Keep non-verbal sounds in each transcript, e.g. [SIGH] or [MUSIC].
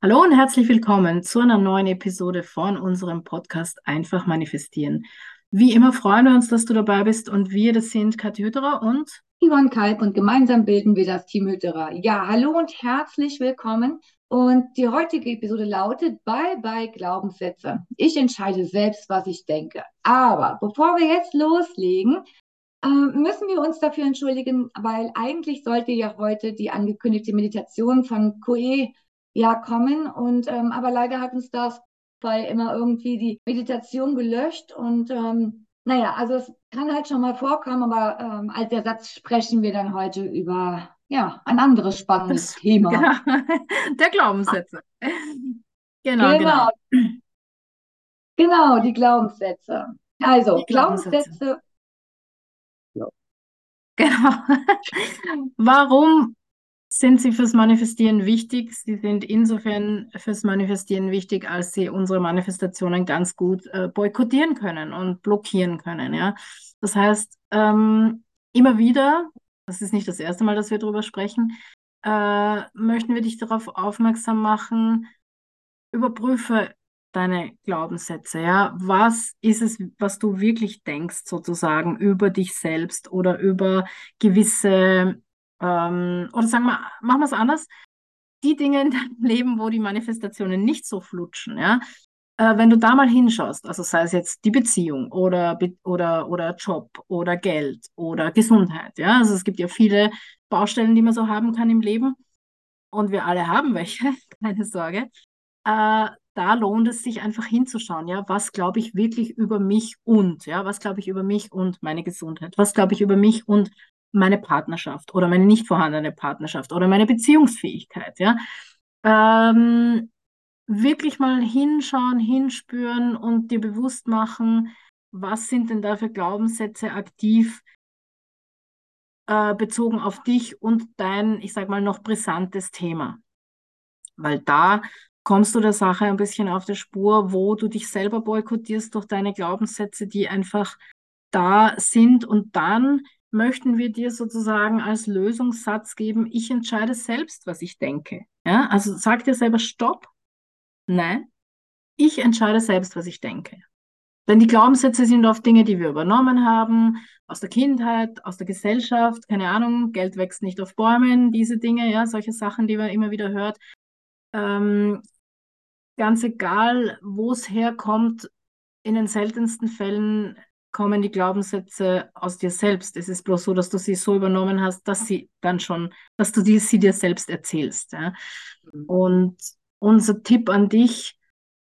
Hallo und herzlich willkommen zu einer neuen Episode von unserem Podcast Einfach manifestieren. Wie immer freuen wir uns, dass du dabei bist und wir, das sind Kathi Hütterer und Ivan Kalb und gemeinsam bilden wir das Team Hütterer. Ja, hallo und herzlich willkommen. Und die heutige Episode lautet Bye bye Glaubenssätze. Ich entscheide selbst, was ich denke. Aber bevor wir jetzt loslegen, äh, müssen wir uns dafür entschuldigen, weil eigentlich sollte ja heute die angekündigte Meditation von Koe ja kommen. Und ähm, aber leider hat uns das bei immer irgendwie die Meditation gelöscht. Und ähm, naja, also es kann halt schon mal vorkommen, aber ähm, als Ersatz sprechen wir dann heute über ja ein anderes spannendes das, Thema. Genau. [LAUGHS] Der Glaubenssätze. Genau, genau. Genau, genau die Glaubenssätze. Also, die Glaubenssätze. Glaubenssätze. Genau. [LAUGHS] Warum sind sie fürs Manifestieren wichtig. Sie sind insofern fürs Manifestieren wichtig, als sie unsere Manifestationen ganz gut äh, boykottieren können und blockieren können. Ja? Das heißt, ähm, immer wieder, das ist nicht das erste Mal, dass wir darüber sprechen, äh, möchten wir dich darauf aufmerksam machen, überprüfe deine Glaubenssätze, ja. Was ist es, was du wirklich denkst, sozusagen, über dich selbst oder über gewisse ähm, oder sagen wir, machen wir es anders. Die Dinge in deinem Leben, wo die Manifestationen nicht so flutschen, ja, äh, wenn du da mal hinschaust, also sei es jetzt die Beziehung oder, oder, oder Job oder Geld oder Gesundheit, ja, also es gibt ja viele Baustellen, die man so haben kann im Leben und wir alle haben welche, [LAUGHS] keine Sorge. Äh, da lohnt es sich einfach hinzuschauen, ja, was glaube ich wirklich über mich und, ja, was glaube ich über mich und meine Gesundheit, was glaube ich über mich und meine Partnerschaft oder meine nicht vorhandene Partnerschaft oder meine Beziehungsfähigkeit, ja. Ähm, wirklich mal hinschauen, hinspüren und dir bewusst machen, was sind denn da für Glaubenssätze aktiv äh, bezogen auf dich und dein, ich sag mal, noch brisantes Thema. Weil da kommst du der Sache ein bisschen auf die Spur, wo du dich selber boykottierst durch deine Glaubenssätze, die einfach da sind und dann möchten wir dir sozusagen als Lösungssatz geben, ich entscheide selbst, was ich denke. Ja? Also sag dir selber Stopp. Nein, ich entscheide selbst, was ich denke. Denn die Glaubenssätze sind oft Dinge, die wir übernommen haben, aus der Kindheit, aus der Gesellschaft, keine Ahnung, Geld wächst nicht auf Bäumen, diese Dinge, ja, solche Sachen, die man immer wieder hört. Ähm, ganz egal, wo es herkommt, in den seltensten Fällen kommen die Glaubenssätze aus dir selbst. Es ist bloß so, dass du sie so übernommen hast, dass sie dann schon, dass du die, sie dir selbst erzählst. Ja? Mhm. Und unser Tipp an dich,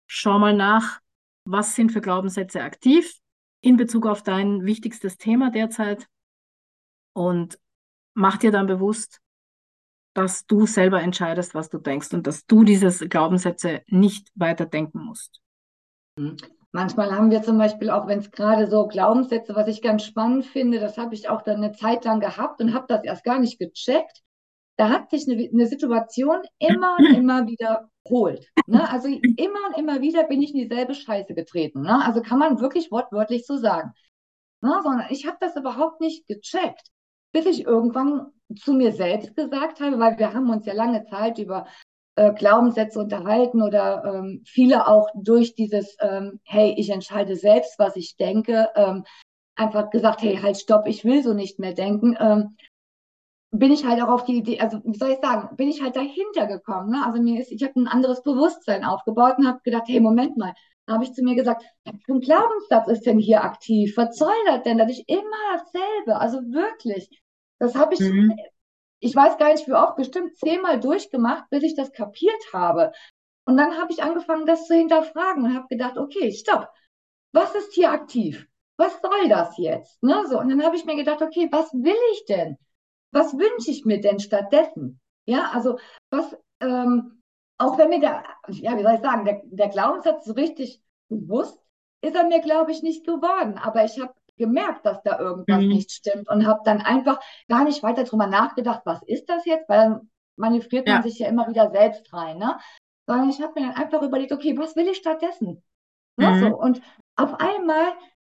schau mal nach, was sind für Glaubenssätze aktiv in Bezug auf dein wichtigstes Thema derzeit und mach dir dann bewusst, dass du selber entscheidest, was du denkst und dass du diese Glaubenssätze nicht weiter denken musst. Mhm. Manchmal haben wir zum Beispiel auch, wenn es gerade so Glaubenssätze, was ich ganz spannend finde, das habe ich auch dann eine Zeit lang gehabt und habe das erst gar nicht gecheckt. Da hat sich eine, eine Situation immer und [CLEARS THROAT] immer wiederholt. Ne? Also immer und immer wieder bin ich in dieselbe Scheiße getreten. Ne? Also kann man wirklich wortwörtlich so sagen. Ne? Sondern ich habe das überhaupt nicht gecheckt, bis ich irgendwann zu mir selbst gesagt habe, weil wir haben uns ja lange Zeit über äh, Glaubenssätze unterhalten oder ähm, viele auch durch dieses, ähm, hey, ich entscheide selbst, was ich denke, ähm, einfach gesagt, hey, halt, stopp, ich will so nicht mehr denken, ähm, bin ich halt auch auf die Idee, also wie soll ich sagen, bin ich halt dahinter gekommen. Ne? Also mir ist, ich habe ein anderes Bewusstsein aufgebaut und habe gedacht, hey, Moment mal, habe ich zu mir gesagt, ein Glaubenssatz ist denn hier aktiv? Was soll das denn? Das ist immer dasselbe. Also wirklich. Das habe ich mhm ich weiß gar nicht wie oft, bestimmt zehnmal durchgemacht, bis ich das kapiert habe. Und dann habe ich angefangen, das zu hinterfragen und habe gedacht, okay, stopp, was ist hier aktiv? Was soll das jetzt? Ne, so. Und dann habe ich mir gedacht, okay, was will ich denn? Was wünsche ich mir denn stattdessen? Ja, also was, ähm, auch wenn mir der, ja, wie soll ich sagen, der, der Glaubenssatz so richtig bewusst ist er mir, glaube ich, nicht geworden. Aber ich habe gemerkt, dass da irgendwas mhm. nicht stimmt und habe dann einfach gar nicht weiter drüber nachgedacht, was ist das jetzt, weil dann manövriert ja. man sich ja immer wieder selbst rein, ne? Sondern ich habe mir dann einfach überlegt, okay, was will ich stattdessen? Ne? Mhm. So, und auf einmal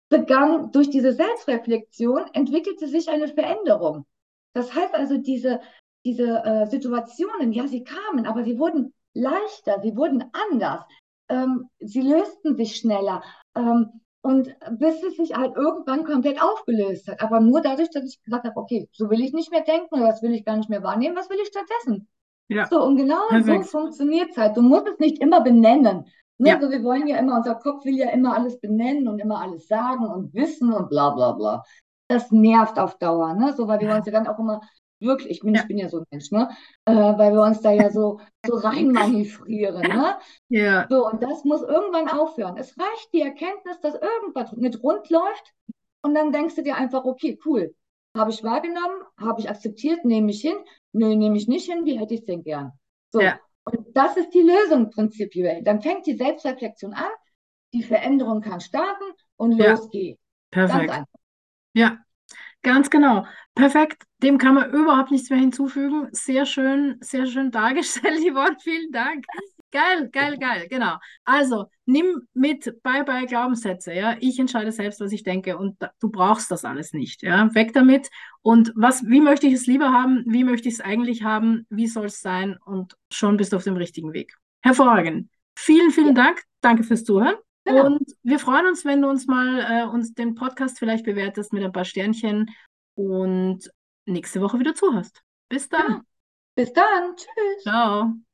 begann durch diese Selbstreflexion, entwickelte sich eine Veränderung. Das heißt also, diese, diese äh, Situationen, ja, sie kamen, aber sie wurden leichter, sie wurden anders, ähm, sie lösten sich schneller. Ähm, und bis es sich halt irgendwann komplett aufgelöst hat. Aber nur dadurch, dass ich gesagt habe, okay, so will ich nicht mehr denken oder das will ich gar nicht mehr wahrnehmen, was will ich stattdessen? Ja. So, und genau Perfekt. so funktioniert es halt. Du musst es nicht immer benennen. Ne? Ja. Also wir wollen ja immer, unser Kopf will ja immer alles benennen und immer alles sagen und wissen und bla bla bla. Das nervt auf Dauer, ne? So, weil wir uns ja dann auch immer wirklich, ich bin, ja. ich bin ja so ein Mensch, ne? Äh, weil wir uns da ja so, so [LAUGHS] reinmanövrieren, ne? Ja. So, und das muss irgendwann aufhören. Es reicht die Erkenntnis, dass irgendwas mit rund läuft und dann denkst du dir einfach, okay, cool, habe ich wahrgenommen, habe ich akzeptiert, nehme ich hin, nö, nehme ich nicht hin, wie hätte ich es denn gern? So. Ja. Und das ist die Lösung prinzipiell. Dann fängt die Selbstreflexion an, die Veränderung kann starten und ja. los geht's. Perfekt. Ja, Ganz genau. Perfekt. Dem kann man überhaupt nichts mehr hinzufügen. Sehr schön, sehr schön dargestellt, [LAUGHS] Yvonne. Vielen Dank. Geil, geil, geil. Genau. Also, nimm mit Bye Bye Glaubenssätze. Ja, ich entscheide selbst, was ich denke und da, du brauchst das alles nicht. Ja, weg damit. Und was, wie möchte ich es lieber haben? Wie möchte ich es eigentlich haben? Wie soll es sein? Und schon bist du auf dem richtigen Weg. Hervorragend. Vielen, vielen ja. Dank. Danke fürs Zuhören. Genau. Und wir freuen uns, wenn du uns mal äh, uns den Podcast vielleicht bewertest mit ein paar Sternchen und nächste Woche wieder zuhörst. Bis dann. Ja. Bis dann. Tschüss. Ciao.